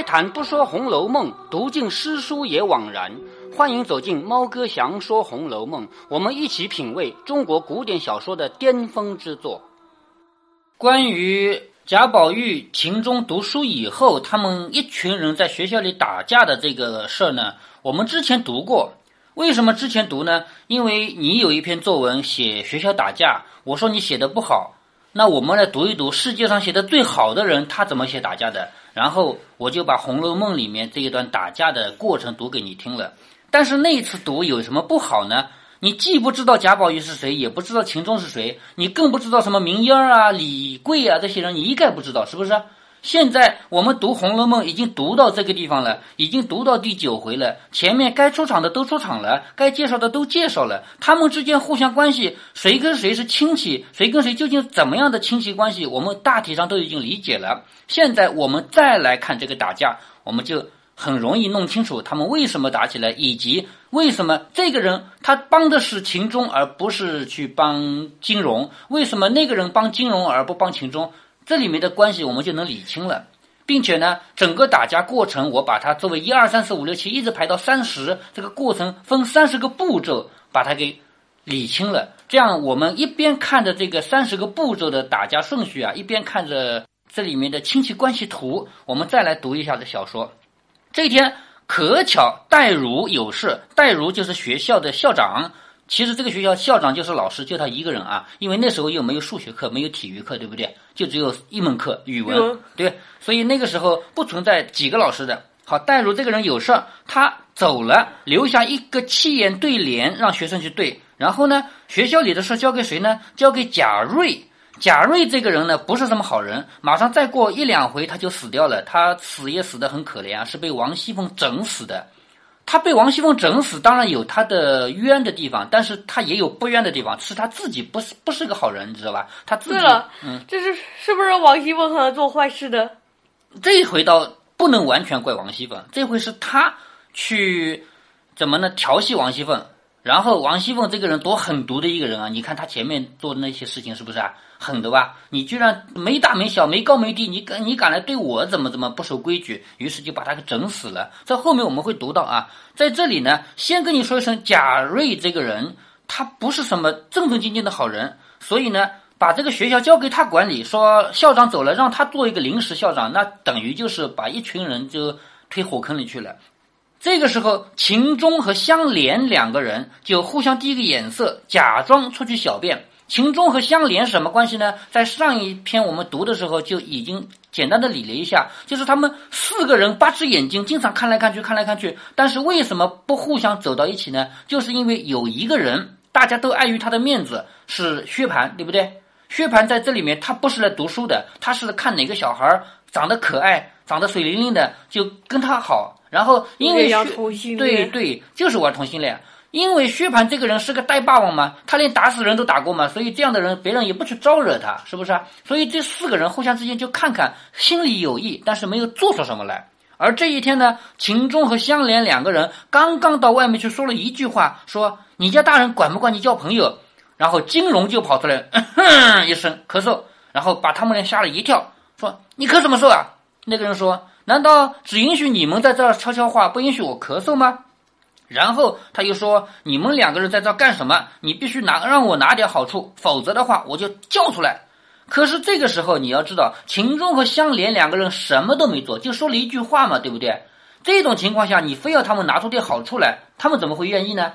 开坛不说《红楼梦》，读尽诗书也枉然。欢迎走进猫哥祥说《红楼梦》，我们一起品味中国古典小说的巅峰之作。关于贾宝玉、秦钟读书以后，他们一群人在学校里打架的这个事儿呢，我们之前读过。为什么之前读呢？因为你有一篇作文写学校打架，我说你写的不好。那我们来读一读世界上写的最好的人，他怎么写打架的？然后我就把《红楼梦》里面这一段打架的过程读给你听了。但是那次读有什么不好呢？你既不知道贾宝玉是谁，也不知道秦钟是谁，你更不知道什么明英啊、李贵啊这些人，你一概不知道，是不是？现在我们读《红楼梦》已经读到这个地方了，已经读到第九回了。前面该出场的都出场了，该介绍的都介绍了。他们之间互相关系，谁跟谁是亲戚，谁跟谁究竟怎么样的亲戚关系，我们大体上都已经理解了。现在我们再来看这个打架，我们就很容易弄清楚他们为什么打起来，以及为什么这个人他帮的是秦钟，而不是去帮金融；为什么那个人帮金融而不帮秦钟？这里面的关系我们就能理清了，并且呢，整个打架过程我把它作为一二三四五六七一直排到三十，这个过程分三十个步骤把它给理清了。这样我们一边看着这个三十个步骤的打架顺序啊，一边看着这里面的亲戚关系图，我们再来读一下这小说。这一天可巧戴儒有事，戴儒就是学校的校长。其实这个学校校长就是老师，就他一个人啊，因为那时候又没有数学课，没有体育课，对不对？就只有一门课语文，对，所以那个时候不存在几个老师的。好，但如这个人有事儿，他走了，留下一个七言对联让学生去对。然后呢，学校里的事交给谁呢？交给贾瑞。贾瑞这个人呢，不是什么好人，马上再过一两回他就死掉了。他死也死得很可怜啊，是被王熙凤整死的。他被王熙凤整死，当然有他的冤的地方，但是他也有不冤的地方，是他自己不是不是个好人，你知道吧？他自己，对了，嗯，这是是不是王熙凤和他做坏事的？这一回倒不能完全怪王熙凤，这回是他去怎么呢调戏王熙凤。然后王熙凤这个人多狠毒的一个人啊！你看他前面做的那些事情是不是啊？狠的吧？你居然没大没小没高没低，你敢你敢来对我怎么怎么不守规矩？于是就把他给整死了。在后面我们会读到啊，在这里呢，先跟你说一声，贾瑞这个人他不是什么正正经经的好人，所以呢，把这个学校交给他管理，说校长走了，让他做一个临时校长，那等于就是把一群人就推火坑里去了。这个时候，秦钟和香莲两个人就互相递个眼色，假装出去小便。秦钟和香莲什么关系呢？在上一篇我们读的时候就已经简单的理了一下，就是他们四个人八只眼睛，经常看来看去，看来看去。但是为什么不互相走到一起呢？就是因为有一个人，大家都碍于他的面子，是薛蟠，对不对？薛蟠在这里面，他不是来读书的，他是看哪个小孩长得可爱，长得水灵灵的，就跟他好。然后，因为对对，就是玩同性恋。因为薛蟠这个人是个大霸王嘛，他连打死人都打过嘛，所以这样的人别人也不去招惹他，是不是啊？所以这四个人互相之间就看看，心里有意，但是没有做出什么来。而这一天呢，秦钟和香莲两个人刚刚到外面去说了一句话，说：“你家大人管不管你交朋友？”然后金荣就跑出来，哼一声咳嗽，然后把他们俩吓了一跳，说：“你咳什么嗽啊？”那个人说。难道只允许你们在这儿悄悄话，不允许我咳嗽吗？然后他又说：“你们两个人在这干什么？你必须拿让我拿点好处，否则的话我就叫出来。”可是这个时候你要知道，秦钟和香莲两个人什么都没做，就说了一句话嘛，对不对？这种情况下，你非要他们拿出点好处来，他们怎么会愿意呢？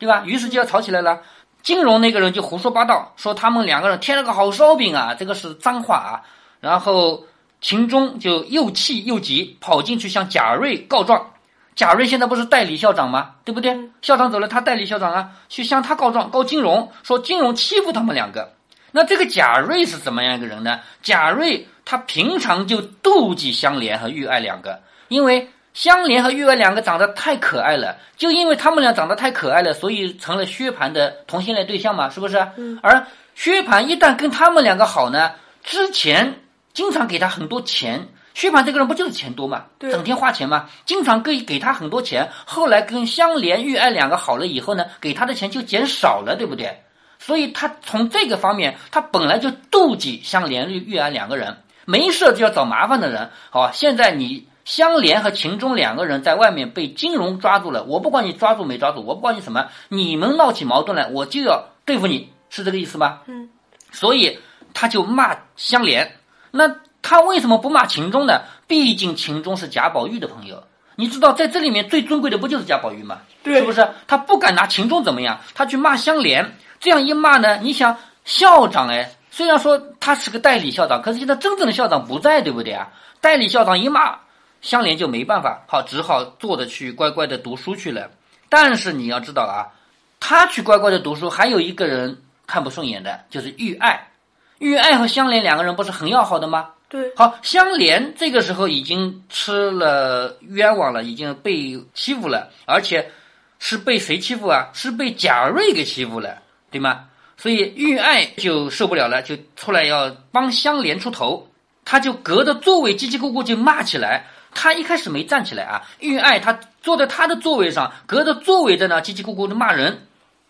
对吧？于是就要吵起来了。金荣那个人就胡说八道，说他们两个人添了个好烧饼啊，这个是脏话啊。然后。秦钟就又气又急，跑进去向贾瑞告状。贾瑞现在不是代理校长吗？对不对？校长走了，他代理校长啊，去向他告状，告金融，说金融欺负他们两个。那这个贾瑞是怎么样一个人呢？贾瑞他平常就妒忌香莲和玉爱两个，因为香莲和玉爱两个长得太可爱了，就因为他们俩长得太可爱了，所以成了薛蟠的同性恋对象嘛，是不是？而薛蟠一旦跟他们两个好呢，之前。经常给他很多钱，薛蟠这个人不就是钱多嘛，整天花钱嘛，经常给给他很多钱。后来跟香莲、玉爱两个好了以后呢，给他的钱就减少了，对不对？所以他从这个方面，他本来就妒忌香莲、玉玉爱两个人，没事就要找麻烦的人。好，现在你香莲和秦钟两个人在外面被金荣抓住了，我不管你抓住没抓住，我不管你什么，你们闹起矛盾来，我就要对付你，是这个意思吗？嗯。所以他就骂香莲。那他为什么不骂秦钟呢？毕竟秦钟是贾宝玉的朋友，你知道，在这里面最尊贵的不就是贾宝玉吗？对，是不是？他不敢拿秦钟怎么样，他去骂香莲。这样一骂呢，你想校长哎，虽然说他是个代理校长，可是现在真正的校长不在，对不对啊？代理校长一骂。香莲就没办法，好，只好坐着去乖乖的读书去了。但是你要知道啊，他去乖乖的读书，还有一个人看不顺眼的，就是玉爱。玉爱和香莲两个人不是很要好的吗？对。好，香莲这个时候已经吃了冤枉了，已经被欺负了，而且是被谁欺负啊？是被贾瑞给欺负了，对吗？所以玉爱就受不了了，就出来要帮香莲出头，他就隔着座位叽叽咕咕就骂起来。他一开始没站起来啊，玉爱他坐在他的座位上，隔着座位在那叽叽咕咕的骂人。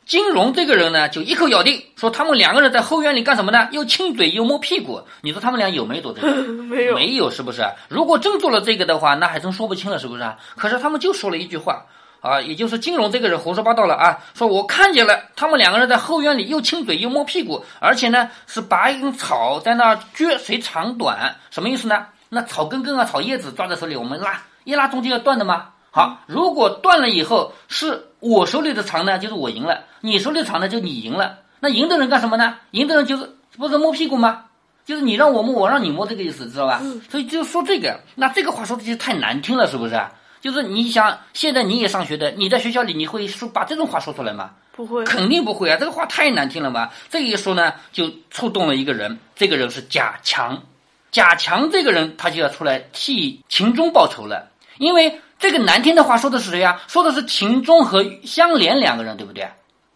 金荣这个人呢，就一口咬定说他们两个人在后院里干什么呢？又亲嘴又摸屁股。你说他们俩有没有做这个？没有，没有，是不是？如果真做了这个的话，那还真说不清了，是不是？可是他们就说了一句话啊，也就是金荣这个人胡说八道了啊，说我看见了他们两个人在后院里又亲嘴又摸屁股，而且呢是拔一根草在那撅，谁长短？什么意思呢？那草根根啊，草叶子抓在手里，我们拉一拉，中间要断的吗？好，如果断了以后是我手里的长呢，就是我赢了；你手里的长呢，就你赢了。那赢的人干什么呢？赢的人就是不是摸屁股吗？就是你让我摸，我让你摸，这个意思知道吧？所以就说这个，那这个话说的就太难听了，是不是？就是你想，现在你也上学的，你在学校里你会说把这种话说出来吗？不会，肯定不会啊！这个话太难听了嘛。这一说呢，就触动了一个人，这个人是贾强。贾强这个人，他就要出来替秦钟报仇了，因为这个难听的话说的是谁呀？说的是秦钟和香莲两个人，对不对？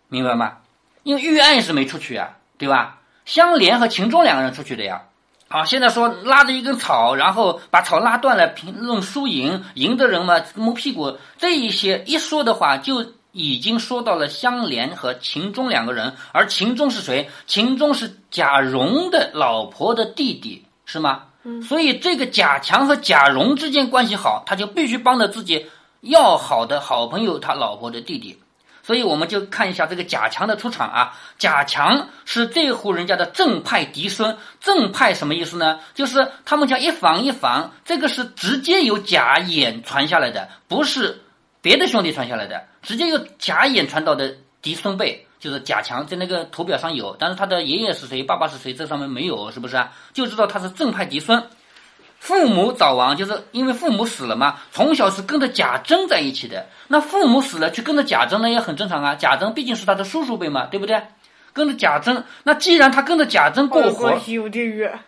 明白吗？因为玉案是没出去啊，对吧？香莲和秦钟两个人出去的呀。好，现在说拉着一根草，然后把草拉断了，评论输赢，赢的人嘛摸屁股，这一些一说的话，就已经说到了香莲和秦钟两个人，而秦钟是谁？秦钟是贾蓉的老婆的弟弟。是吗？嗯，所以这个贾强和贾蓉之间关系好，他就必须帮着自己要好的好朋友他老婆的弟弟。所以我们就看一下这个贾强的出场啊。贾强是这户人家的正派嫡孙。正派什么意思呢？就是他们家一房一房，这个是直接由贾演传下来的，不是别的兄弟传下来的，直接由贾演传到的嫡孙辈。就是贾强在那个图表上有，但是他的爷爷是谁，爸爸是谁，这上面没有，是不是啊？就知道他是正派嫡孙。父母早亡，就是因为父母死了嘛。从小是跟着贾珍在一起的，那父母死了去跟着贾珍，那也很正常啊。贾珍毕竟是他的叔叔辈嘛，对不对？跟着贾珍，那既然他跟着贾珍过活，关系有点远。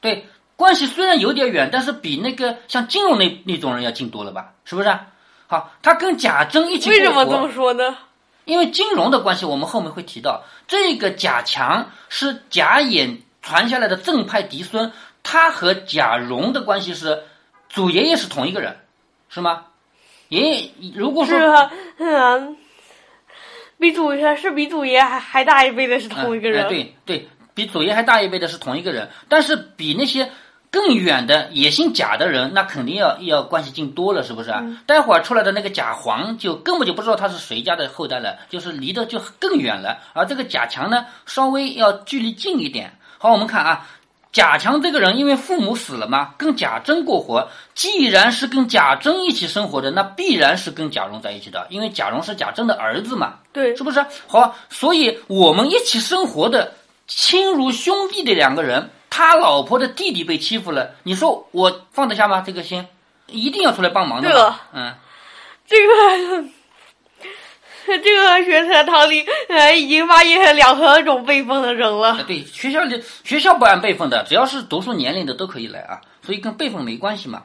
对，关系虽然有点远，但是比那个像金融那那种人要近多了吧？是不是？好，他跟贾珍一起为什么这么说呢？因为金融的关系，我们后面会提到，这个贾强是贾演传下来的正派嫡孙，他和贾蓉的关系是祖爷爷是同一个人，是吗？爷爷如果说是啊，嗯，比祖爷是比祖爷还还大一辈的是同一个人，对对，比祖爷还大一辈的是同一个人，但是比那些。更远的也姓贾的人，那肯定要要关系近多了，是不是啊？待会儿出来的那个贾黄，就根本就不知道他是谁家的后代了，就是离得就更远了。而这个贾强呢，稍微要距离近一点。好，我们看啊，贾强这个人，因为父母死了嘛，跟贾珍过活。既然是跟贾珍一起生活的，那必然是跟贾蓉在一起的，因为贾蓉是贾珍的儿子嘛，对，是不是？好，所以我们一起生活的亲如兄弟的两个人。他老婆的弟弟被欺负了，你说我放得下吗？这个心一定要出来帮忙的。对了，嗯，这个 这个学生堂里呃已经发现两种辈分的人了。对，学校里学校不按辈分的，只要是读书年龄的都可以来啊，所以跟辈分没关系嘛。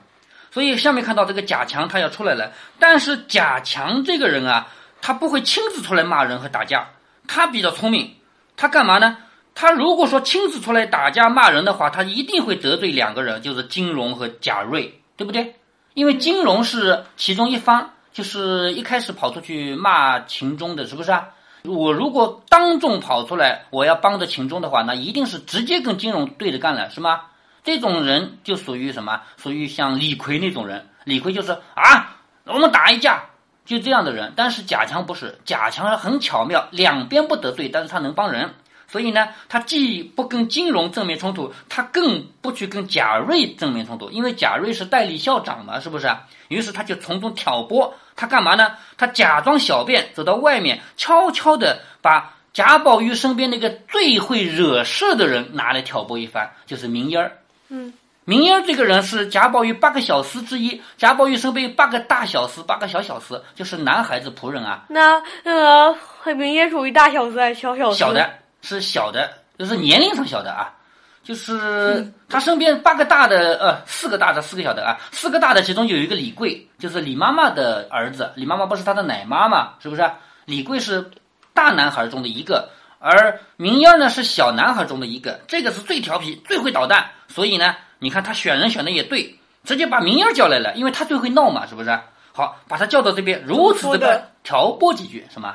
所以下面看到这个贾强他要出来了，但是贾强这个人啊，他不会亲自出来骂人和打架，他比较聪明，他干嘛呢？他如果说亲自出来打架骂人的话，他一定会得罪两个人，就是金荣和贾瑞，对不对？因为金荣是其中一方，就是一开始跑出去骂秦钟的，是不是啊？我如果当众跑出来，我要帮着秦钟的话，那一定是直接跟金荣对着干了，是吗？这种人就属于什么？属于像李逵那种人，李逵就是啊，我们打一架，就这样的人。但是贾强不是，贾强很巧妙，两边不得罪，但是他能帮人。所以呢，他既不跟金融正面冲突，他更不去跟贾瑞正面冲突，因为贾瑞是代理校长嘛，是不是？于是他就从中挑拨，他干嘛呢？他假装小便，走到外面，悄悄的把贾宝玉身边那个最会惹事的人拿来挑拨一番，就是明烟儿。嗯，明烟儿这个人是贾宝玉八个小厮之一，贾宝玉身边有八个大小厮，八个小小厮，就是男孩子仆人啊。那呃，明烟属于大小厮还是小小子？小的是小的，就是年龄上小的啊，就是他身边八个大的，呃，四个大的，四个小的啊，四个大的其中有一个李贵，就是李妈妈的儿子，李妈妈不是他的奶妈嘛，是不是？李贵是大男孩中的一个，而明烟呢是小男孩中的一个，这个是最调皮、最会捣蛋，所以呢，你看他选人选的也对，直接把明烟叫来了，因为他最会闹嘛，是不是？好，把他叫到这边，如此的？挑拨几句，什么？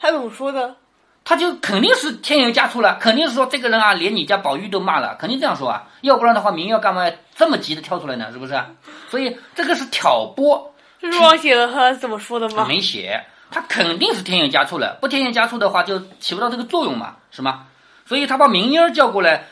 他怎么说的？他就肯定是添油加醋了，肯定是说这个人啊，连你家宝玉都骂了，肯定这样说啊，要不然的话，明要干嘛这么急的跳出来呢？是不是？所以这个是挑拨，这是忘写了他怎么说的吗？没写，他肯定是添油加醋了，不添油加醋的话，就起不到这个作用嘛，是吗？所以他把明英儿叫过来，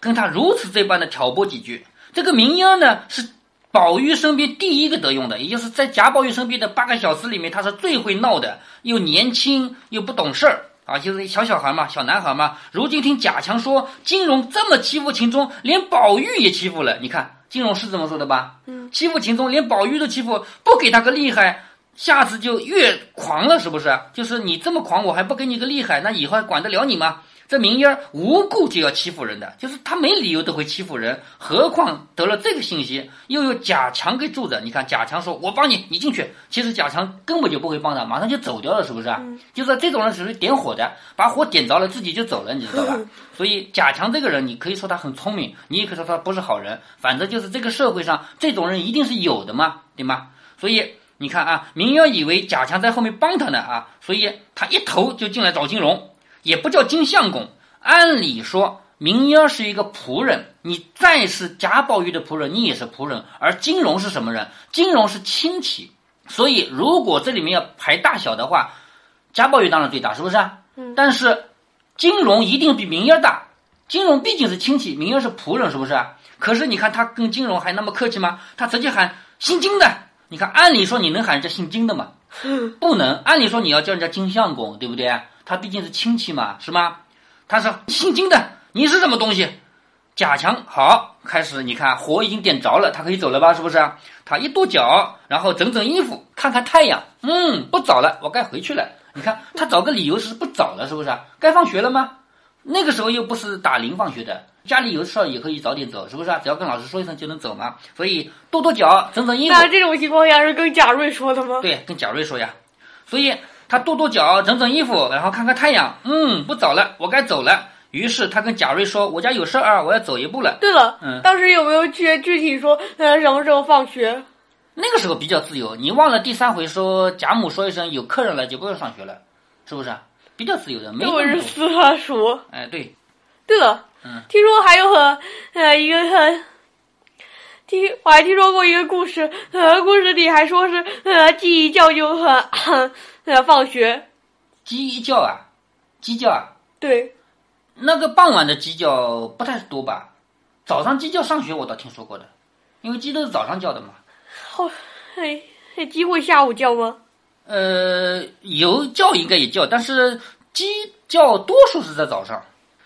跟他如此这般的挑拨几句。这个明英儿呢，是宝玉身边第一个得用的，也就是在贾宝玉身边的八个小时里面，他是最会闹的，又年轻又不懂事儿。啊，就是小小孩嘛，小男孩嘛。如今听贾强说金荣这么欺负秦钟，连宝玉也欺负了。你看金荣是这么说的吧？嗯，欺负秦钟，连宝玉都欺负，不给他个厉害，下次就越狂了，是不是？就是你这么狂，我还不给你个厉害，那以后还管得了你吗？这明烟儿无故就要欺负人的，就是他没理由都会欺负人，何况得了这个信息，又有贾强给住着。你看贾强说：“我帮你，你进去。”其实贾强根本就不会帮他，马上就走掉了，是不是啊？就是这种人属于点火的，把火点着了自己就走了，你知道吧？所以贾强这个人，你可以说他很聪明，你也可以说他不是好人，反正就是这个社会上这种人一定是有的嘛，对吗？所以你看啊，明渊以为贾强在后面帮他呢啊，所以他一头就进来找金荣。也不叫金相公，按理说明烟是一个仆人，你再是贾宝玉的仆人，你也是仆人。而金荣是什么人？金荣是亲戚，所以如果这里面要排大小的话，贾宝玉当然最大，是不是？嗯。但是金荣一定比明烟大，金荣毕竟是亲戚，明烟是仆人，是不是？可是你看他跟金荣还那么客气吗？他直接喊姓金的。你看，按理说你能喊人家姓金的吗？不能。按理说你要叫人家金相公，对不对？他毕竟是亲戚嘛，是吗？他说姓金的，你是什么东西？贾强好，开始你看火已经点着了，他可以走了吧？是不是？他一跺脚，然后整整衣服，看看太阳，嗯，不早了，我该回去了。你看他找个理由是不早了，是不是？该放学了吗？那个时候又不是打铃放学的，家里有事儿也可以早点走，是不是？只要跟老师说一声就能走嘛。所以跺跺脚，整整衣服。那这种情况下是跟贾瑞说的吗？对，跟贾瑞说呀。所以。他跺跺脚，整整衣服，然后看看太阳。嗯，不早了，我该走了。于是他跟贾瑞说：“我家有事儿啊，我要走一步了。”对了，嗯，当时有没有具具体说呃什么时候放学？那个时候比较自由，你忘了第三回说贾母说一声有客人了就不用上学了，是不是？比较自由的，没有是四他叔。哎，对。对了，嗯，听说还有很呃一个很。听，我还听说过一个故事，呃，故事里还说是，呃，记一叫就很，呃，放学。鸡一叫啊，鸡叫啊。对。那个傍晚的鸡叫不太多吧？早上鸡叫上学我倒听说过的，因为鸡都是早上叫的嘛。好，哎，鸡会下午叫吗？呃，有叫应该也叫，但是鸡叫多数是在早上。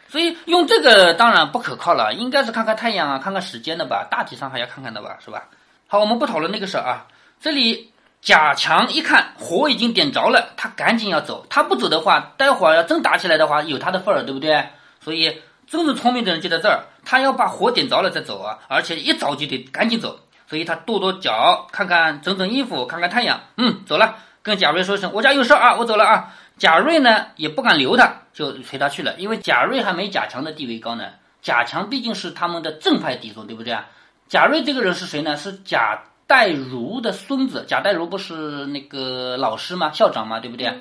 所以用这个当然不可靠了，应该是看看太阳啊，看看时间的吧，大体上还要看看的吧，是吧？好，我们不讨论那个事儿啊。这里贾强一看火已经点着了，他赶紧要走，他不走的话，待会儿要真打起来的话，有他的份儿，对不对？所以真正聪明的人就在这儿，他要把火点着了再走啊，而且一早就得赶紧走。所以他跺跺脚，看看整整衣服，看看太阳，嗯，走了，跟贾瑞说一声，我家有事儿啊，我走了啊。贾瑞呢也不敢留他，就随他去了，因为贾瑞还没贾强的地位高呢。贾强毕竟是他们的正派弟兄，对不对啊？贾瑞这个人是谁呢？是贾代儒的孙子。贾代儒不是那个老师吗？校长吗？对不对？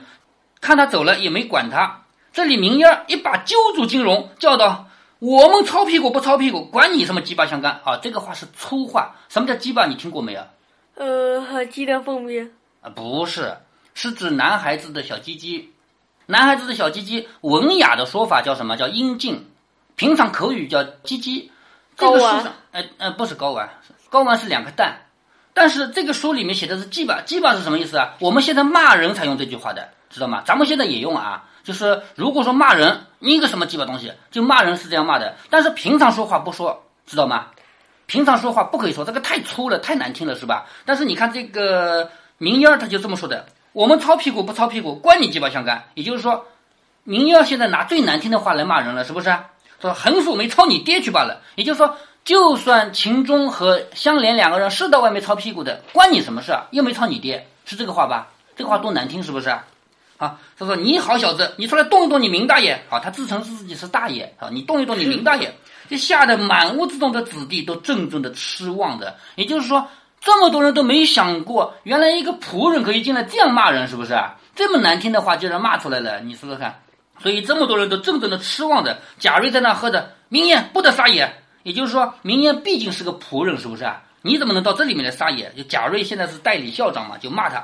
看他走了也没管他。这里明烟一把揪住金荣，叫道：“我们操屁股不操屁股，管你什么鸡巴相干啊！”这个话是粗话。什么叫鸡巴？你听过没有？呃，鸡的粪便。啊，不是，是指男孩子的小鸡鸡。男孩子的小鸡鸡，文雅的说法叫什么？叫阴茎。平常口语叫鸡鸡。这个书上，呃呃，不是睾丸，睾丸是两个蛋。但是这个书里面写的是鸡巴，鸡巴是什么意思啊？我们现在骂人才用这句话的，知道吗？咱们现在也用啊。就是如果说骂人，你一个什么鸡巴东西，就骂人是这样骂的。但是平常说话不说，知道吗？平常说话不可以说，这个太粗了，太难听了，是吧？但是你看这个明烟儿，他就这么说的。我们操屁股不操屁股，关你鸡巴相干。也就是说，明耀现在拿最难听的话来骂人了，是不是？说横竖没操你爹去罢了。也就是说，就算秦钟和香莲两个人是到外面操屁股的，关你什么事啊？又没操你爹，是这个话吧？这个话多难听，是不是？啊，他说你好小子，你出来动一动你明大爷。好，他自称是自己是大爷啊，你动一动你明大爷，这吓得满屋子中的子弟都怔怔的失望的。也就是说。这么多人都没想过，原来一个仆人可以进来这样骂人，是不是啊？这么难听的话竟然骂出来了，你说说看。所以这么多人都怔怔的失望的。贾瑞在那喝着明艳不得撒野，也就是说明烟毕竟是个仆人，是不是啊？你怎么能到这里面来撒野？就贾瑞现在是代理校长嘛，就骂他，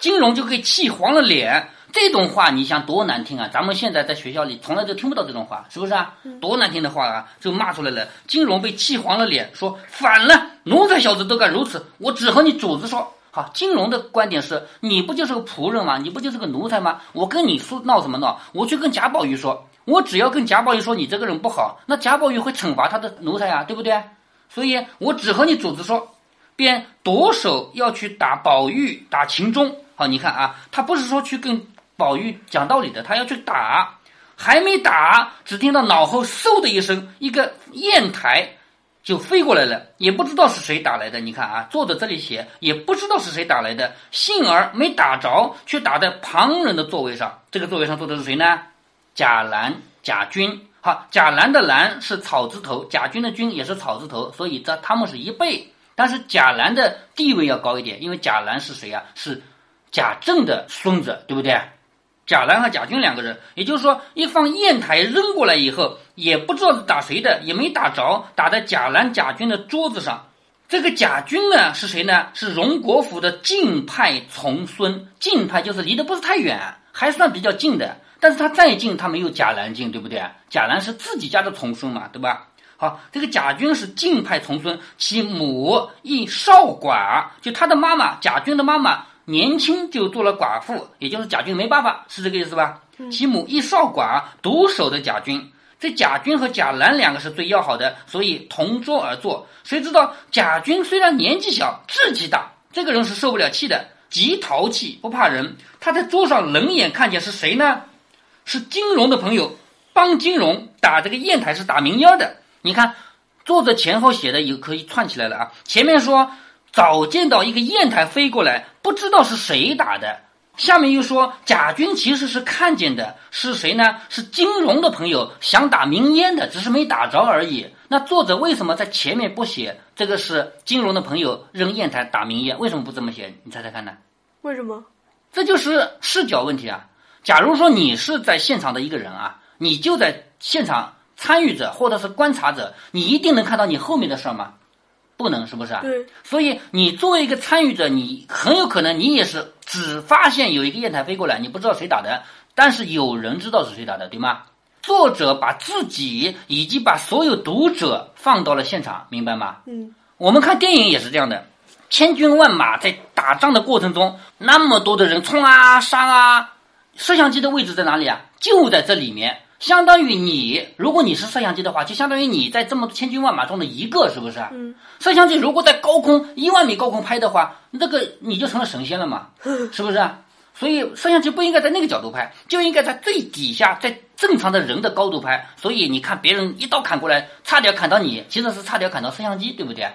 金融就可以气黄了脸。这种话你想多难听啊！咱们现在在学校里从来就听不到这种话，是不是啊？多难听的话啊，就骂出来了。金融被气黄了脸，说反了，奴才小子都敢如此，我只和你主子说。好，金融的观点是，你不就是个仆人吗？你不就是个奴才吗？我跟你说闹什么闹？我去跟贾宝玉说，我只要跟贾宝玉说你这个人不好，那贾宝玉会惩罚他的奴才啊，对不对？所以我只和你主子说，便夺手要去打宝玉，打秦钟。好，你看啊，他不是说去跟。宝玉讲道理的，他要去打，还没打，只听到脑后嗖的一声，一个砚台就飞过来了，也不知道是谁打来的。你看啊，作者这里写，也不知道是谁打来的，幸而没打着，却打在旁人的座位上。这个座位上坐的是谁呢？贾兰、贾军。好，贾兰的兰是草字头，贾军的军也是草字头，所以这他们是一辈。但是贾兰的地位要高一点，因为贾兰是谁呀？是贾政的孙子，对不对？贾兰和贾军两个人，也就是说，一放砚台扔过来以后，也不知道是打谁的，也没打着，打在贾兰、贾军的桌子上。这个贾军呢是谁呢？是荣国府的近派重孙，近派就是离得不是太远，还算比较近的。但是他再近，他没有贾兰近，对不对？贾兰是自己家的重孙嘛，对吧？好，这个贾军是近派重孙，其母亦少寡，就他的妈妈贾军的妈妈。年轻就做了寡妇，也就是贾军没办法，是这个意思吧？其母亦少寡，独守的贾军。这贾军和贾兰两个是最要好的，所以同桌而坐。谁知道贾军虽然年纪小，志气大，这个人是受不了气的，极淘气，不怕人。他在桌上冷眼看见是谁呢？是金融的朋友，帮金融打这个砚台是打明烟的。你看，作者前后写的也可以串起来了啊。前面说。早见到一个砚台飞过来，不知道是谁打的。下面又说贾军其实是看见的，是谁呢？是金融的朋友想打明烟的，只是没打着而已。那作者为什么在前面不写这个是金融的朋友扔砚台打明烟？为什么不这么写？你猜猜看呢？为什么？这就是视角问题啊！假如说你是在现场的一个人啊，你就在现场参与者或者是观察者，你一定能看到你后面的事儿吗？不能是不是啊？对，所以你作为一个参与者，你很有可能你也是只发现有一个砚台飞过来，你不知道谁打的，但是有人知道是谁打的，对吗？作者把自己以及把所有读者放到了现场，明白吗？嗯，我们看电影也是这样的，千军万马在打仗的过程中，那么多的人冲啊杀啊，摄像机的位置在哪里啊？就在这里面。相当于你，如果你是摄像机的话，就相当于你在这么千军万马中的一个，是不是？嗯。摄像机如果在高空一万米高空拍的话，那个你就成了神仙了嘛？是不是？所以摄像机不应该在那个角度拍，就应该在最底下，在正常的人的高度拍。所以你看别人一刀砍过来，差点砍到你，其实是差点砍到摄像机，对不对？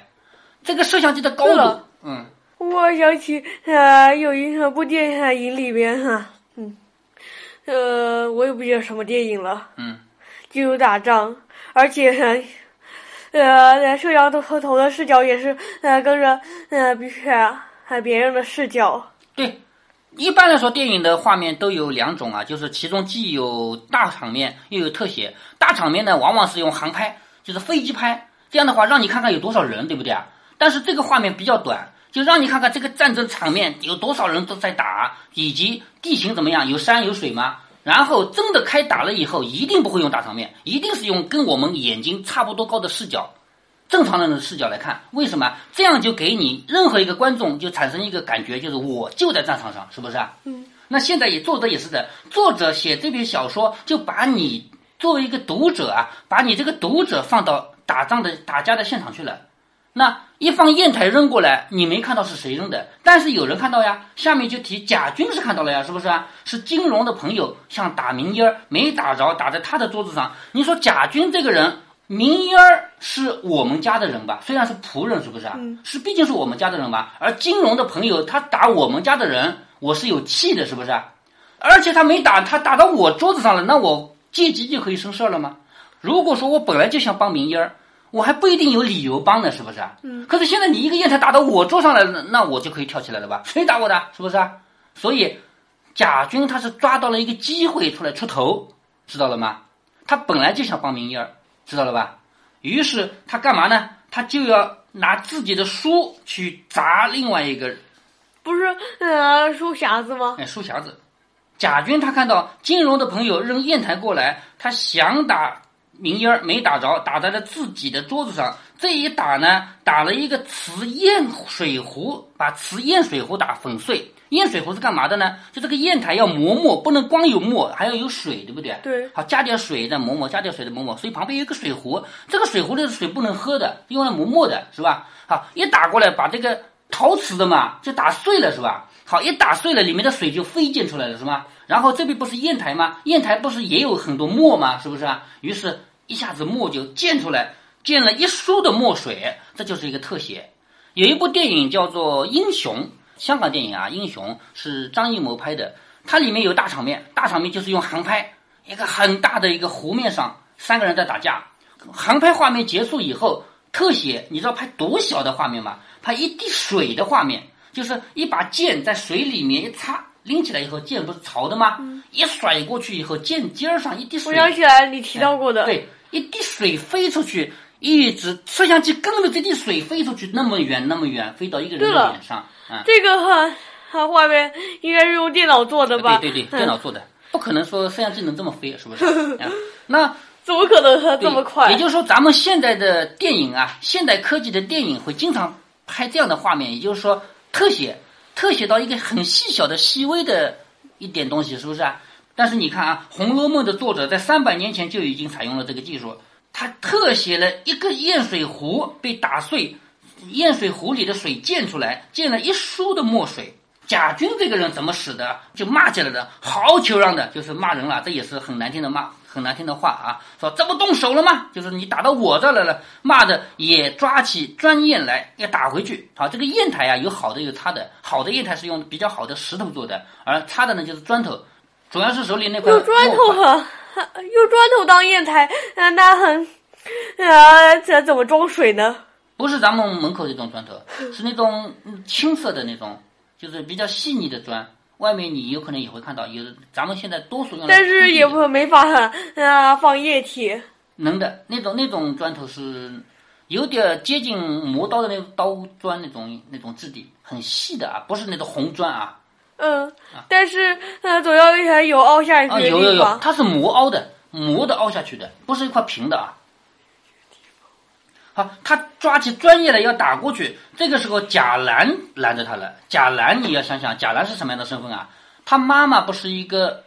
这个摄像机的高度，嗯。我想起啊，有一部电影里边哈。嗯呃，我也不记得什么电影了。嗯，就有打仗，而且，呃，摄像头头的视角也是呃跟着呃别还别人的视角。对，一般来说，电影的画面都有两种啊，就是其中既有大场面，又有特写。大场面呢，往往是用航拍，就是飞机拍，这样的话让你看看有多少人，对不对啊？但是这个画面比较短，就让你看看这个战争场面有多少人都在打，以及地形怎么样，有山有水吗？然后真的开打了以后，一定不会用大场面，一定是用跟我们眼睛差不多高的视角，正常人的视角来看。为什么？这样就给你任何一个观众就产生一个感觉，就是我就在战场上，是不是啊？嗯。那现在也作者也是的，作者写这篇小说就把你作为一个读者啊，把你这个读者放到打仗的打架的现场去了。那一方砚台扔过来，你没看到是谁扔的，但是有人看到呀。下面就提贾军是看到了呀，是不是啊？是金荣的朋友想打明烟儿，没打着，打在他的桌子上。你说贾军这个人，明烟儿是我们家的人吧？虽然是仆人，是不是啊？是，毕竟是我们家的人吧。而金荣的朋友他打我们家的人，我是有气的，是不是啊？而且他没打，他打到我桌子上了，那我借机就可以生事了吗？如果说我本来就想帮明烟儿。我还不一定有理由帮呢，是不是啊？嗯。可是现在你一个砚台打到我桌上来了，那我就可以跳起来了吧？谁打我的？是不是啊？所以贾军他是抓到了一个机会出来出头，知道了吗？他本来就想帮明儿，知道了吧？于是他干嘛呢？他就要拿自己的书去砸另外一个，不是呃书匣子吗？哎，书匣子。贾军他看到金荣的朋友扔砚台过来，他想打。明烟儿没打着，打在了自己的桌子上。这一打呢，打了一个瓷砚水壶，把瓷砚水壶打粉碎。砚水壶是干嘛的呢？就这个砚台要磨墨，不能光有墨，还要有水，对不对？对。好，加点水再磨磨，加点水再磨磨。所以旁边有个水壶，这个水壶里的水不能喝的，用来磨墨的，是吧？好，一打过来，把这个陶瓷的嘛，就打碎了，是吧？好，一打碎了，里面的水就飞溅出来了，是吧？然后这边不是砚台吗？砚台不是也有很多墨吗？是不是啊？于是。一下子墨就溅出来，溅了一书的墨水，这就是一个特写。有一部电影叫做《英雄》，香港电影啊，《英雄》是张艺谋拍的，它里面有大场面，大场面就是用航拍，一个很大的一个湖面上，三个人在打架。航拍画面结束以后，特写，你知道拍多小的画面吗？拍一滴水的画面，就是一把剑在水里面一插。拎起来以后，剑不是潮的吗？一甩过去以后，剑尖上一滴水。我想起来你提到过的。对，一滴水飞出去，一直摄像机跟着这滴水飞出去，那么远那么远，飞到一个人的脸上。啊，这个哈，哈画面应该是用电脑做的吧？对对对，电脑做的，不可能说摄像机能这么飞，是不是？那怎么可能它这么快？也就是说，咱们现在的电影啊，现代科技的电影会经常拍这样的画面，也就是说特写。特写到一个很细小的、细微的一点东西，是不是啊？但是你看啊，《红楼梦》的作者在三百年前就已经采用了这个技术，他特写了一个砚水壶被打碎，砚水壶里的水溅出来，溅了一书的墨水。贾军这个人怎么使的？就骂起来的，好求让的，就是骂人了，这也是很难听的骂。很难听的话啊，说这不动手了吗？就是你打到我这来了，骂的也抓起砖砚来要打回去。好，这个砚台啊，有好的有差的，好的砚台是用比较好的石头做的，而差的呢就是砖头，主要是手里那块。用砖头哈，用砖头当砚台，那那很啊，这怎么装水呢？不是咱们门口这种砖头，是那种青色的那种，就是比较细腻的砖。外面你有可能也会看到，有咱们现在多数用但是也不没法啊放液体。能的那种那种砖头是有点接近磨刀的那种刀砖那种那种质地，很细的啊，不是那种红砖啊。嗯，但是呃总要有凹下去的地方。有有有，它是磨凹的，磨的凹下去的，不是一块平的啊。好，他抓起专业的要打过去，这个时候贾兰拦着他了。贾兰，你要想想，贾兰是什么样的身份啊？他妈妈不是一个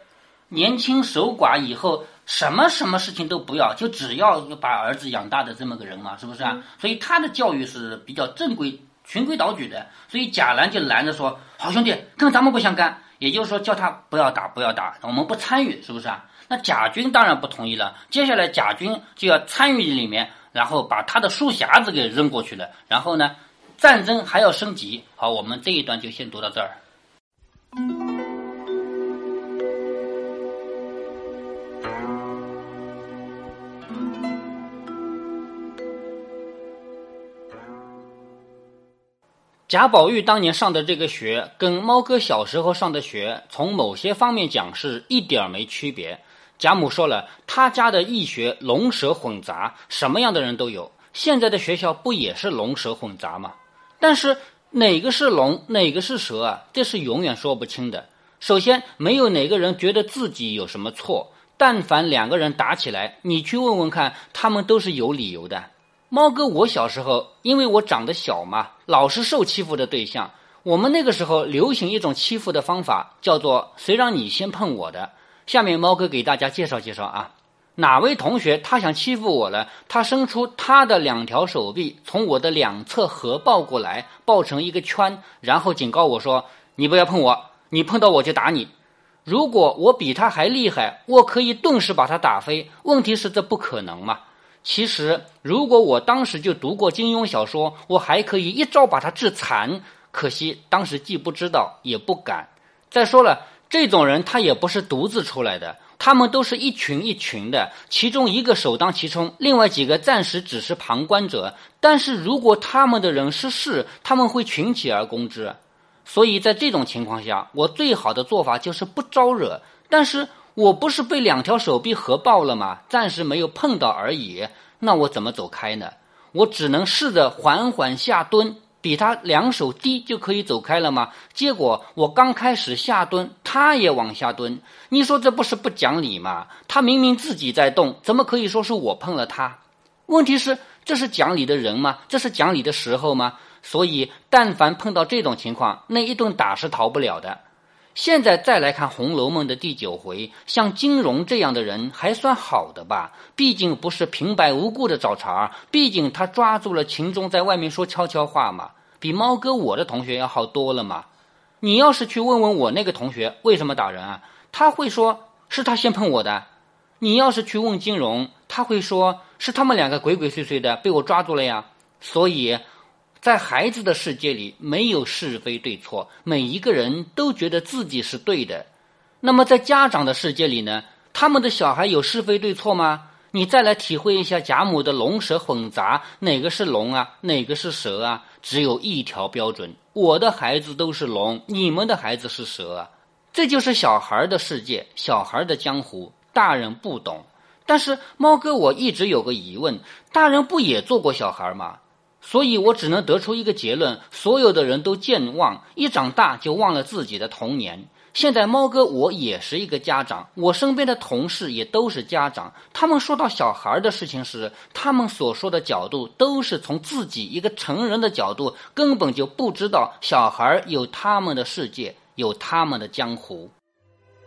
年轻守寡，以后什么什么事情都不要，就只要把儿子养大的这么个人嘛，是不是啊？所以他的教育是比较正规、循规蹈矩的。所以贾兰就拦着说：“好兄弟，跟咱们不相干。”也就是说，叫他不要打，不要打，我们不参与，是不是啊？那贾军当然不同意了。接下来贾军就要参与里面。然后把他的书匣子给扔过去了，然后呢，战争还要升级。好，我们这一段就先读到这儿。贾宝玉当年上的这个学，跟猫哥小时候上的学，从某些方面讲是一点儿没区别。贾母说了，他家的义学龙蛇混杂，什么样的人都有。现在的学校不也是龙蛇混杂吗？但是哪个是龙，哪个是蛇啊？这是永远说不清的。首先，没有哪个人觉得自己有什么错。但凡两个人打起来，你去问问看，他们都是有理由的。猫哥，我小时候因为我长得小嘛，老是受欺负的对象。我们那个时候流行一种欺负的方法，叫做“谁让你先碰我的”。下面猫哥给大家介绍介绍啊，哪位同学他想欺负我了？他伸出他的两条手臂，从我的两侧合抱过来，抱成一个圈，然后警告我说：“你不要碰我，你碰到我就打你。”如果我比他还厉害，我可以顿时把他打飞。问题是这不可能嘛？其实，如果我当时就读过金庸小说，我还可以一招把他致残。可惜当时既不知道，也不敢。再说了，这种人他也不是独自出来的，他们都是一群一群的，其中一个首当其冲，另外几个暂时只是旁观者。但是如果他们的人失势，他们会群起而攻之。所以在这种情况下，我最好的做法就是不招惹。但是我不是被两条手臂合抱了吗？暂时没有碰到而已。那我怎么走开呢？我只能试着缓缓下蹲，比他两手低就可以走开了吗？结果我刚开始下蹲，他也往下蹲。你说这不是不讲理吗？他明明自己在动，怎么可以说是我碰了他？问题是，这是讲理的人吗？这是讲理的时候吗？所以，但凡碰到这种情况，那一顿打是逃不了的。现在再来看《红楼梦》的第九回，像金荣这样的人还算好的吧？毕竟不是平白无故的找茬，毕竟他抓住了秦钟在外面说悄悄话嘛，比猫哥我的同学要好多了嘛。你要是去问问我那个同学为什么打人啊，他会说是他先碰我的。你要是去问金荣，他会说是他们两个鬼鬼祟祟的被我抓住了呀。所以。在孩子的世界里，没有是非对错，每一个人都觉得自己是对的。那么，在家长的世界里呢？他们的小孩有是非对错吗？你再来体会一下贾母的龙蛇混杂，哪个是龙啊？哪个是蛇啊？只有一条标准：我的孩子都是龙，你们的孩子是蛇啊！这就是小孩的世界，小孩的江湖，大人不懂。但是猫哥，我一直有个疑问：大人不也做过小孩吗？所以我只能得出一个结论：所有的人都健忘，一长大就忘了自己的童年。现在猫哥我也是一个家长，我身边的同事也都是家长。他们说到小孩的事情时，他们所说的角度都是从自己一个成人的角度，根本就不知道小孩有他们的世界，有他们的江湖。